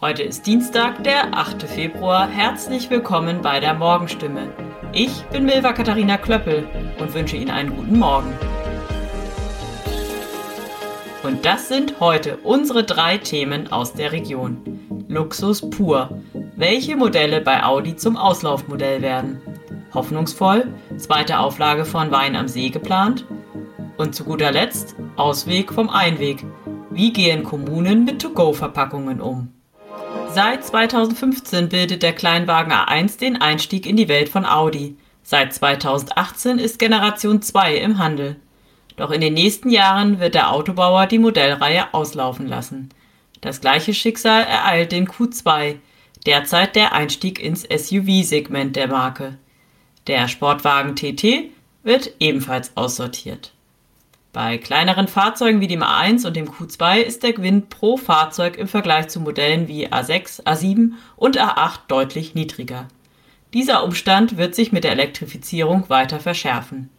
Heute ist Dienstag, der 8. Februar. Herzlich willkommen bei der Morgenstimme. Ich bin Milva Katharina Klöppel und wünsche Ihnen einen guten Morgen. Und das sind heute unsere drei Themen aus der Region. Luxus pur. Welche Modelle bei Audi zum Auslaufmodell werden? Hoffnungsvoll, zweite Auflage von Wein am See geplant. Und zu guter Letzt Ausweg vom Einweg. Wie gehen Kommunen mit To-Go-Verpackungen um? Seit 2015 bildet der Kleinwagen A1 den Einstieg in die Welt von Audi. Seit 2018 ist Generation 2 im Handel. Doch in den nächsten Jahren wird der Autobauer die Modellreihe auslaufen lassen. Das gleiche Schicksal ereilt den Q2, derzeit der Einstieg ins SUV-Segment der Marke. Der Sportwagen TT wird ebenfalls aussortiert. Bei kleineren Fahrzeugen wie dem A1 und dem Q2 ist der Gewinn pro Fahrzeug im Vergleich zu Modellen wie A6, A7 und A8 deutlich niedriger. Dieser Umstand wird sich mit der Elektrifizierung weiter verschärfen.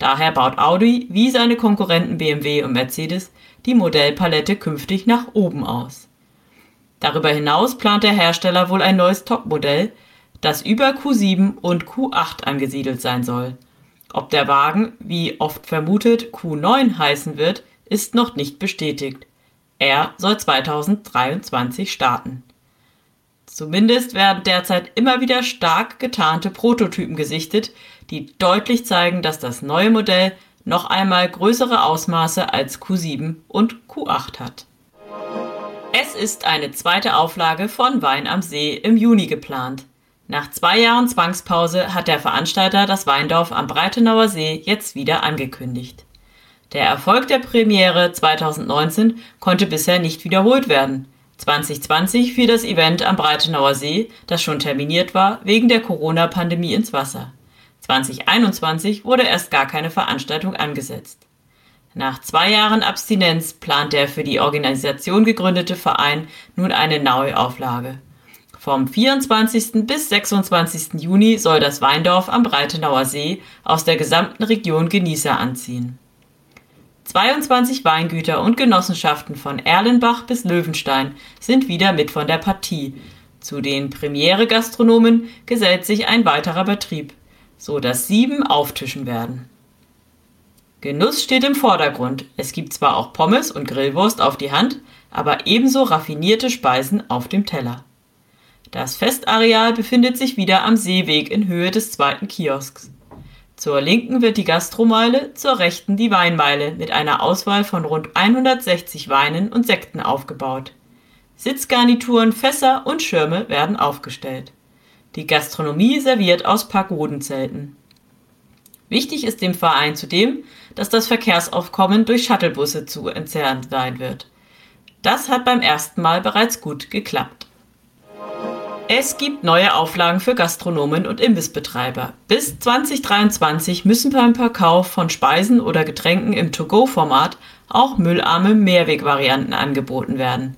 Daher baut Audi wie seine Konkurrenten BMW und Mercedes die Modellpalette künftig nach oben aus. Darüber hinaus plant der Hersteller wohl ein neues Topmodell, das über Q7 und Q8 angesiedelt sein soll ob der Wagen, wie oft vermutet, Q9 heißen wird, ist noch nicht bestätigt. Er soll 2023 starten. Zumindest werden derzeit immer wieder stark getarnte Prototypen gesichtet, die deutlich zeigen, dass das neue Modell noch einmal größere Ausmaße als Q7 und Q8 hat. Es ist eine zweite Auflage von Wein am See im Juni geplant. Nach zwei Jahren Zwangspause hat der Veranstalter das Weindorf am Breitenauer See jetzt wieder angekündigt. Der Erfolg der Premiere 2019 konnte bisher nicht wiederholt werden. 2020 fiel das Event am Breitenauer See, das schon terminiert war, wegen der Corona-Pandemie ins Wasser. 2021 wurde erst gar keine Veranstaltung angesetzt. Nach zwei Jahren Abstinenz plant der für die Organisation gegründete Verein nun eine Neuauflage. Vom 24. bis 26. Juni soll das Weindorf am Breitenauer See aus der gesamten Region Genießer anziehen. 22 Weingüter und Genossenschaften von Erlenbach bis Löwenstein sind wieder mit von der Partie. Zu den Premiere-Gastronomen gesellt sich ein weiterer Betrieb, so dass sieben auftischen werden. Genuss steht im Vordergrund. Es gibt zwar auch Pommes und Grillwurst auf die Hand, aber ebenso raffinierte Speisen auf dem Teller. Das Festareal befindet sich wieder am Seeweg in Höhe des zweiten Kiosks. Zur linken wird die Gastromeile, zur rechten die Weinmeile mit einer Auswahl von rund 160 Weinen und Sekten aufgebaut. Sitzgarnituren, Fässer und Schirme werden aufgestellt. Die Gastronomie serviert aus Pagodenzelten. Wichtig ist dem Verein zudem, dass das Verkehrsaufkommen durch Shuttlebusse zu entzerren sein wird. Das hat beim ersten Mal bereits gut geklappt. Es gibt neue Auflagen für Gastronomen und Imbissbetreiber. Bis 2023 müssen beim Verkauf von Speisen oder Getränken im To-Go-Format auch müllarme Mehrwegvarianten angeboten werden.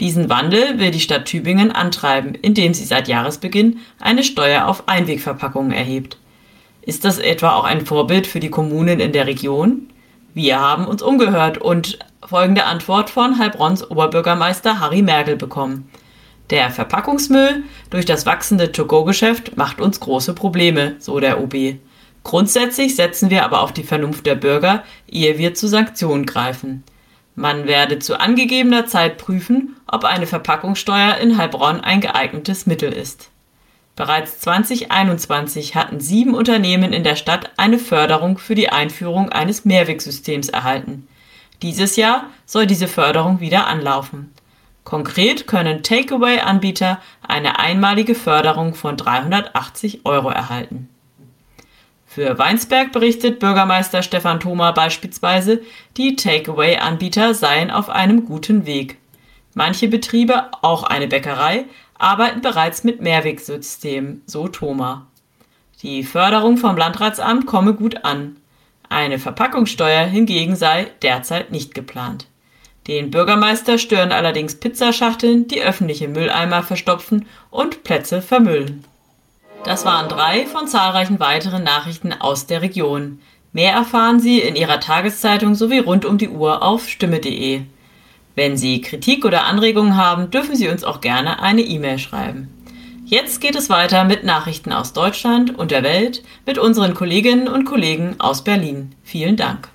Diesen Wandel will die Stadt Tübingen antreiben, indem sie seit Jahresbeginn eine Steuer auf Einwegverpackungen erhebt. Ist das etwa auch ein Vorbild für die Kommunen in der Region? Wir haben uns umgehört und folgende Antwort von Heilbronns Oberbürgermeister Harry Merkel bekommen. Der Verpackungsmüll durch das wachsende To-Go-Geschäft macht uns große Probleme, so der OB. Grundsätzlich setzen wir aber auf die Vernunft der Bürger, ehe wir zu Sanktionen greifen. Man werde zu angegebener Zeit prüfen, ob eine Verpackungssteuer in Heilbronn ein geeignetes Mittel ist. Bereits 2021 hatten sieben Unternehmen in der Stadt eine Förderung für die Einführung eines Mehrwegsystems erhalten. Dieses Jahr soll diese Förderung wieder anlaufen. Konkret können Takeaway-Anbieter eine einmalige Förderung von 380 Euro erhalten. Für Weinsberg berichtet Bürgermeister Stefan Thoma beispielsweise, die Takeaway-Anbieter seien auf einem guten Weg. Manche Betriebe, auch eine Bäckerei, arbeiten bereits mit Mehrwegsystemen, so Thoma. Die Förderung vom Landratsamt komme gut an. Eine Verpackungssteuer hingegen sei derzeit nicht geplant. Den Bürgermeister stören allerdings Pizzaschachteln, die öffentliche Mülleimer verstopfen und Plätze vermüllen. Das waren drei von zahlreichen weiteren Nachrichten aus der Region. Mehr erfahren Sie in Ihrer Tageszeitung sowie rund um die Uhr auf stimme.de. Wenn Sie Kritik oder Anregungen haben, dürfen Sie uns auch gerne eine E-Mail schreiben. Jetzt geht es weiter mit Nachrichten aus Deutschland und der Welt mit unseren Kolleginnen und Kollegen aus Berlin. Vielen Dank.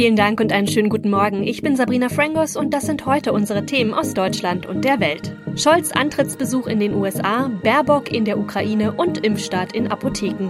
Vielen Dank und einen schönen guten Morgen. Ich bin Sabrina Frangos und das sind heute unsere Themen aus Deutschland und der Welt. Scholz Antrittsbesuch in den USA, Baerbock in der Ukraine und Impfstart in Apotheken.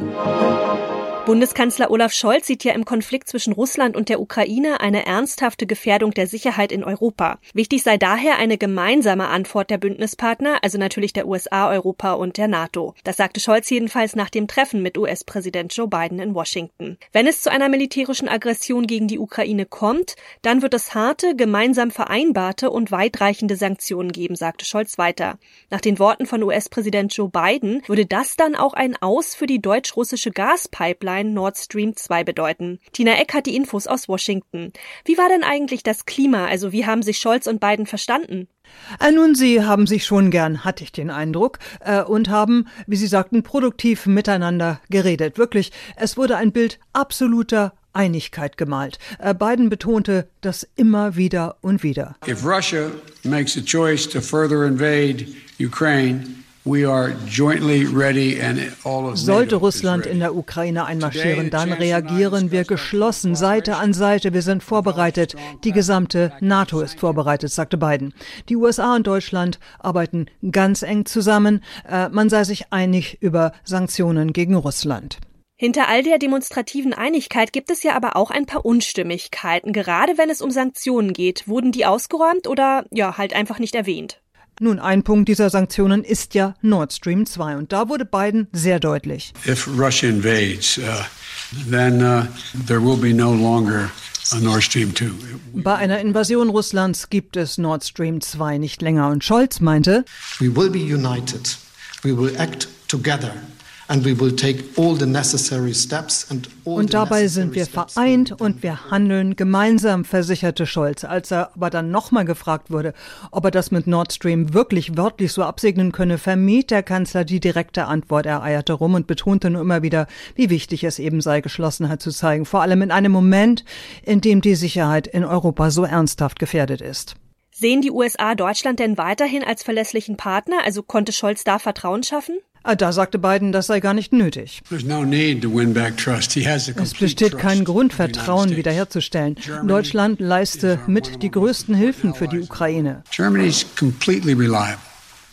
Bundeskanzler Olaf Scholz sieht ja im Konflikt zwischen Russland und der Ukraine eine ernsthafte Gefährdung der Sicherheit in Europa. Wichtig sei daher eine gemeinsame Antwort der Bündnispartner, also natürlich der USA, Europa und der NATO. Das sagte Scholz jedenfalls nach dem Treffen mit US-Präsident Joe Biden in Washington. Wenn es zu einer militärischen Aggression gegen die Ukraine kommt, dann wird es harte, gemeinsam vereinbarte und weitreichende Sanktionen geben, sagte Scholz weiter. Nach den Worten von US-Präsident Joe Biden würde das dann auch ein Aus für die deutsch-russische Gaspipeline Pipeline Nord Stream 2 bedeuten. Tina Eck hat die Infos aus Washington. Wie war denn eigentlich das Klima? Also wie haben sich Scholz und Biden verstanden? Äh, nun, Sie haben sich schon gern, hatte ich den Eindruck, äh, und haben, wie Sie sagten, produktiv miteinander geredet. Wirklich, es wurde ein Bild absoluter Einigkeit gemalt. Äh, Biden betonte das immer wieder und wieder. If Russia makes a choice to further invade Ukraine, sollte Russland in der Ukraine einmarschieren, dann reagieren wir geschlossen, Seite an Seite. Wir sind vorbereitet. Die gesamte NATO ist vorbereitet, sagte Biden. Die USA und Deutschland arbeiten ganz eng zusammen. Äh, man sei sich einig über Sanktionen gegen Russland. Hinter all der demonstrativen Einigkeit gibt es ja aber auch ein paar Unstimmigkeiten. Gerade wenn es um Sanktionen geht, wurden die ausgeräumt oder ja halt einfach nicht erwähnt? Nun, ein Punkt dieser Sanktionen ist ja Nord Stream 2 und da wurde Biden sehr deutlich. If Russia invades, uh, then uh, there will be no longer Nord Stream 2. Bei einer Invasion Russlands gibt es Nord Stream 2 nicht länger und Scholz meinte, We will be united. We will act together. Und dabei sind wir vereint und wir handeln gemeinsam, versicherte Scholz. Als er aber dann nochmal gefragt wurde, ob er das mit Nord Stream wirklich wörtlich so absegnen könne, vermied der Kanzler die direkte Antwort. Er eierte rum und betonte nur immer wieder, wie wichtig es eben sei, Geschlossenheit zu zeigen. Vor allem in einem Moment, in dem die Sicherheit in Europa so ernsthaft gefährdet ist. Sehen die USA Deutschland denn weiterhin als verlässlichen Partner? Also konnte Scholz da Vertrauen schaffen? Ah, da sagte Biden, das sei gar nicht nötig. Es besteht kein Grund, Vertrauen wiederherzustellen. Deutschland leiste mit die größten Hilfen für die Ukraine.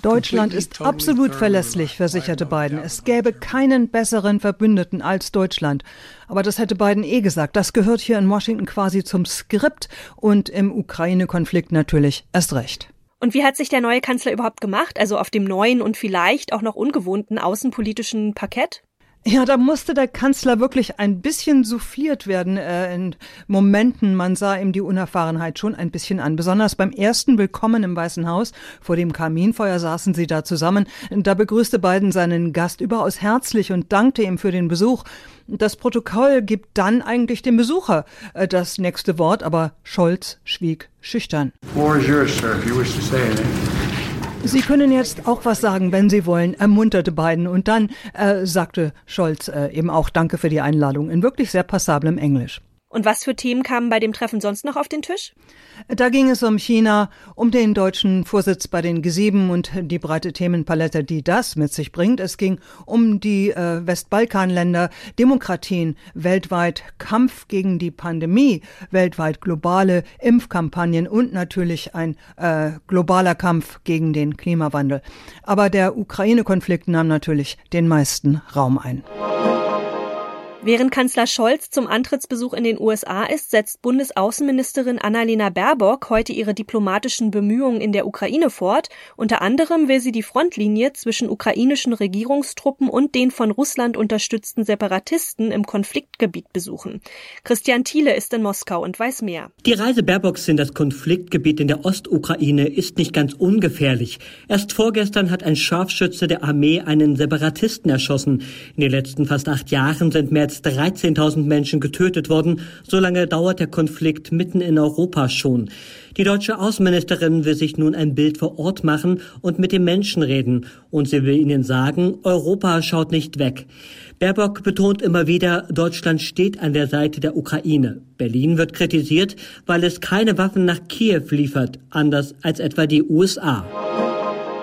Deutschland ist absolut verlässlich, versicherte Biden. Es gäbe keinen besseren Verbündeten als Deutschland. Aber das hätte Biden eh gesagt. Das gehört hier in Washington quasi zum Skript und im Ukraine-Konflikt natürlich erst recht. Und wie hat sich der neue Kanzler überhaupt gemacht? Also auf dem neuen und vielleicht auch noch ungewohnten außenpolitischen Parkett? Ja, da musste der Kanzler wirklich ein bisschen souffliert werden äh, in Momenten. Man sah ihm die Unerfahrenheit schon ein bisschen an. Besonders beim ersten Willkommen im Weißen Haus vor dem Kaminfeuer saßen sie da zusammen. Da begrüßte Biden seinen Gast überaus herzlich und dankte ihm für den Besuch. Das Protokoll gibt dann eigentlich dem Besucher äh, das nächste Wort, aber Scholz schwieg schüchtern. Floor is yours, sir, if you wish to say anything. Sie können jetzt auch was sagen, wenn Sie wollen, ermunterte Biden. Und dann äh, sagte Scholz äh, eben auch Danke für die Einladung in wirklich sehr passablem Englisch. Und was für Themen kamen bei dem Treffen sonst noch auf den Tisch? Da ging es um China, um den deutschen Vorsitz bei den G7 und die breite Themenpalette, die das mit sich bringt. Es ging um die äh, Westbalkanländer, Demokratien weltweit, Kampf gegen die Pandemie, weltweit globale Impfkampagnen und natürlich ein äh, globaler Kampf gegen den Klimawandel. Aber der Ukraine-Konflikt nahm natürlich den meisten Raum ein. Während Kanzler Scholz zum Antrittsbesuch in den USA ist, setzt Bundesaußenministerin Annalena Baerbock heute ihre diplomatischen Bemühungen in der Ukraine fort. Unter anderem will sie die Frontlinie zwischen ukrainischen Regierungstruppen und den von Russland unterstützten Separatisten im Konfliktgebiet besuchen. Christian Thiele ist in Moskau und weiß mehr. Die Reise Baerbocks in das Konfliktgebiet in der Ostukraine ist nicht ganz ungefährlich. Erst vorgestern hat ein Scharfschütze der Armee einen Separatisten erschossen. In den letzten fast acht Jahren sind mehr als 13.000 Menschen getötet worden. So lange dauert der Konflikt mitten in Europa schon. Die deutsche Außenministerin will sich nun ein Bild vor Ort machen und mit den Menschen reden. Und sie will ihnen sagen, Europa schaut nicht weg. Baerbock betont immer wieder, Deutschland steht an der Seite der Ukraine. Berlin wird kritisiert, weil es keine Waffen nach Kiew liefert, anders als etwa die USA.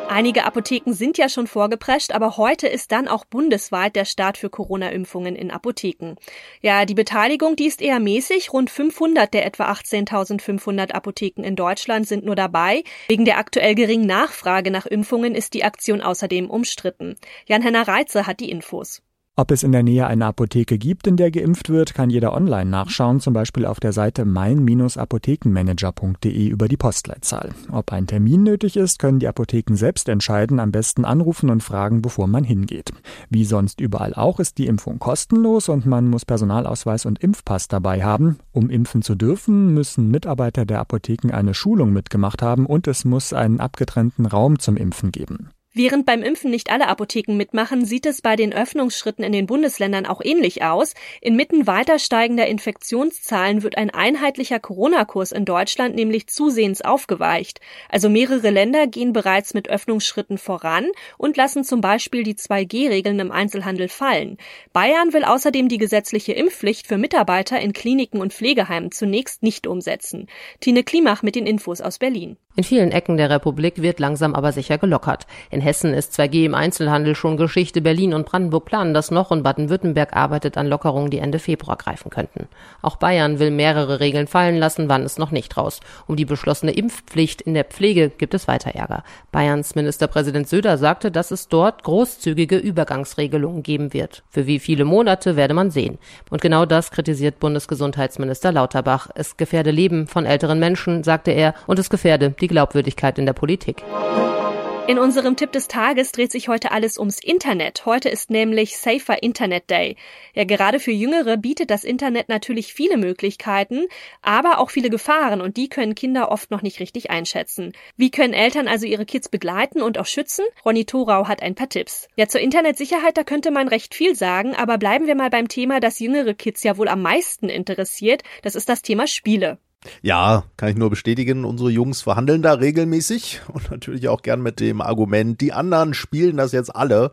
Einige Apotheken sind ja schon vorgeprescht, aber heute ist dann auch bundesweit der Start für Corona-Impfungen in Apotheken. Ja, die Beteiligung, die ist eher mäßig. Rund 500 der etwa 18.500 Apotheken in Deutschland sind nur dabei. Wegen der aktuell geringen Nachfrage nach Impfungen ist die Aktion außerdem umstritten. Jan-Henner Reitze hat die Infos. Ob es in der Nähe eine Apotheke gibt, in der geimpft wird, kann jeder online nachschauen, zum Beispiel auf der Seite mein-apothekenmanager.de über die Postleitzahl. Ob ein Termin nötig ist, können die Apotheken selbst entscheiden, am besten anrufen und fragen, bevor man hingeht. Wie sonst überall auch ist die Impfung kostenlos und man muss Personalausweis und Impfpass dabei haben. Um impfen zu dürfen, müssen Mitarbeiter der Apotheken eine Schulung mitgemacht haben und es muss einen abgetrennten Raum zum Impfen geben. Während beim Impfen nicht alle Apotheken mitmachen, sieht es bei den Öffnungsschritten in den Bundesländern auch ähnlich aus. Inmitten weiter steigender Infektionszahlen wird ein einheitlicher Corona-Kurs in Deutschland nämlich zusehends aufgeweicht. Also mehrere Länder gehen bereits mit Öffnungsschritten voran und lassen zum Beispiel die 2G-Regeln im Einzelhandel fallen. Bayern will außerdem die gesetzliche Impfpflicht für Mitarbeiter in Kliniken und Pflegeheimen zunächst nicht umsetzen. Tine Klimach mit den Infos aus Berlin. In vielen Ecken der Republik wird langsam aber sicher gelockert. In Hessen ist 2G im Einzelhandel schon Geschichte. Berlin und Brandenburg planen das noch und Baden-Württemberg arbeitet an Lockerungen, die Ende Februar greifen könnten. Auch Bayern will mehrere Regeln fallen lassen, wann es noch nicht raus. Um die beschlossene Impfpflicht in der Pflege gibt es weiter Ärger. Bayerns Ministerpräsident Söder sagte, dass es dort großzügige Übergangsregelungen geben wird. Für wie viele Monate werde man sehen. Und genau das kritisiert Bundesgesundheitsminister Lauterbach. Es gefährde Leben von älteren Menschen, sagte er, und es gefährde die Glaubwürdigkeit in der Politik. In unserem Tipp des Tages dreht sich heute alles ums Internet. Heute ist nämlich Safer Internet Day. Ja, gerade für Jüngere bietet das Internet natürlich viele Möglichkeiten, aber auch viele Gefahren und die können Kinder oft noch nicht richtig einschätzen. Wie können Eltern also ihre Kids begleiten und auch schützen? Ronny Thorau hat ein paar Tipps. Ja, zur Internetsicherheit, da könnte man recht viel sagen, aber bleiben wir mal beim Thema, das jüngere Kids ja wohl am meisten interessiert. Das ist das Thema Spiele. Ja, kann ich nur bestätigen. Unsere Jungs verhandeln da regelmäßig und natürlich auch gern mit dem Argument, die anderen spielen das jetzt alle.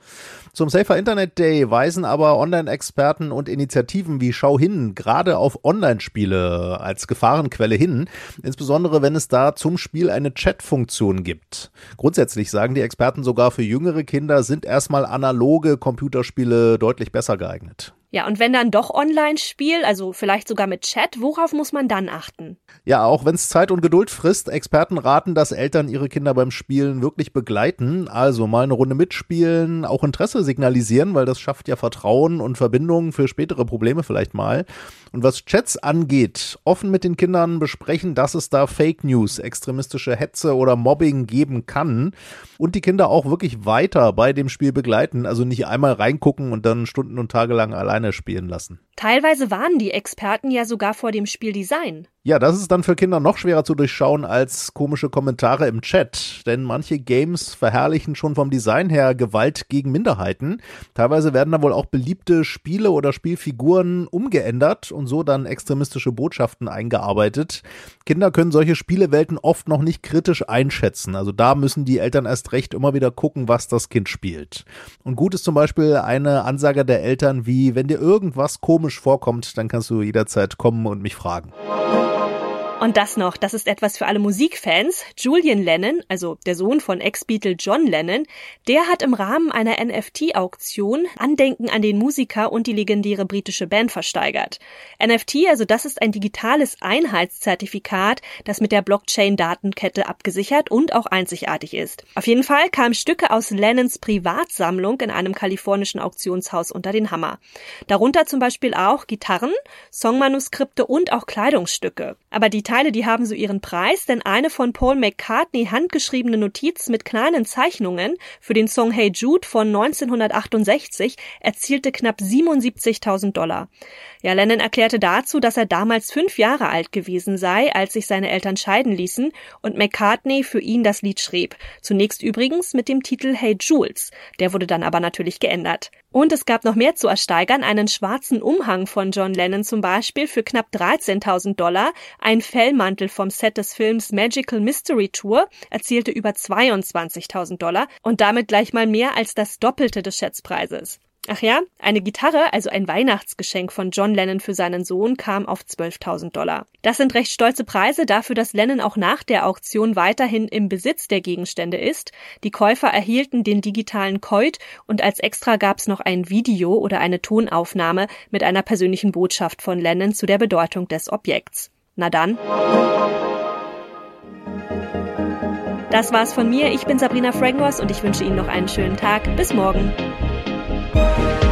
Zum Safer Internet Day weisen aber Online-Experten und Initiativen wie Schau hin gerade auf Online-Spiele als Gefahrenquelle hin, insbesondere wenn es da zum Spiel eine Chat-Funktion gibt. Grundsätzlich sagen die Experten sogar für jüngere Kinder sind erstmal analoge Computerspiele deutlich besser geeignet. Ja, und wenn dann doch Online-Spiel, also vielleicht sogar mit Chat, worauf muss man dann achten? Ja, auch wenn es Zeit und Geduld frisst, Experten raten, dass Eltern ihre Kinder beim Spielen wirklich begleiten, also mal eine Runde mitspielen, auch Interesse signalisieren, weil das schafft ja Vertrauen und Verbindungen für spätere Probleme vielleicht mal. Und was Chats angeht, offen mit den Kindern besprechen, dass es da Fake News, extremistische Hetze oder Mobbing geben kann und die Kinder auch wirklich weiter bei dem Spiel begleiten, also nicht einmal reingucken und dann Stunden und Tage lang alleine spielen lassen. Teilweise warnen die Experten ja sogar vor dem Spieldesign. Ja, das ist dann für Kinder noch schwerer zu durchschauen als komische Kommentare im Chat, denn manche Games verherrlichen schon vom Design her Gewalt gegen Minderheiten. Teilweise werden da wohl auch beliebte Spiele oder Spielfiguren umgeändert und so dann extremistische Botschaften eingearbeitet. Kinder können solche Spielewelten oft noch nicht kritisch einschätzen, also da müssen die Eltern erst recht immer wieder gucken, was das Kind spielt. Und gut ist zum Beispiel eine Ansage der Eltern wie, wenn dir irgendwas komisch vorkommt, dann kannst du jederzeit kommen und mich fragen. Und das noch, das ist etwas für alle Musikfans. Julian Lennon, also der Sohn von Ex-Beatle John Lennon, der hat im Rahmen einer NFT-Auktion Andenken an den Musiker und die legendäre britische Band versteigert. NFT, also das ist ein digitales Einheitszertifikat, das mit der Blockchain-Datenkette abgesichert und auch einzigartig ist. Auf jeden Fall kamen Stücke aus Lennons Privatsammlung in einem kalifornischen Auktionshaus unter den Hammer. Darunter zum Beispiel auch Gitarren, Songmanuskripte und auch Kleidungsstücke. Aber die Teile, die haben so ihren Preis, denn eine von Paul McCartney handgeschriebene Notiz mit kleinen Zeichnungen für den Song Hey Jude von 1968 erzielte knapp 77.000 Dollar. Ja, Lennon erklärte dazu, dass er damals fünf Jahre alt gewesen sei, als sich seine Eltern scheiden ließen und McCartney für ihn das Lied schrieb. Zunächst übrigens mit dem Titel Hey Jules. Der wurde dann aber natürlich geändert. Und es gab noch mehr zu ersteigern, einen schwarzen Umhang von John Lennon zum Beispiel für knapp 13.000 Dollar, ein Fellmantel vom Set des Films Magical Mystery Tour erzielte über 22.000 Dollar und damit gleich mal mehr als das Doppelte des Schätzpreises. Ach ja, eine Gitarre, also ein Weihnachtsgeschenk von John Lennon für seinen Sohn, kam auf 12.000 Dollar. Das sind recht stolze Preise dafür, dass Lennon auch nach der Auktion weiterhin im Besitz der Gegenstände ist. Die Käufer erhielten den digitalen Coit und als Extra gab's noch ein Video oder eine Tonaufnahme mit einer persönlichen Botschaft von Lennon zu der Bedeutung des Objekts. Na dann. Das war's von mir. Ich bin Sabrina Frangos und ich wünsche Ihnen noch einen schönen Tag. Bis morgen. Thank you.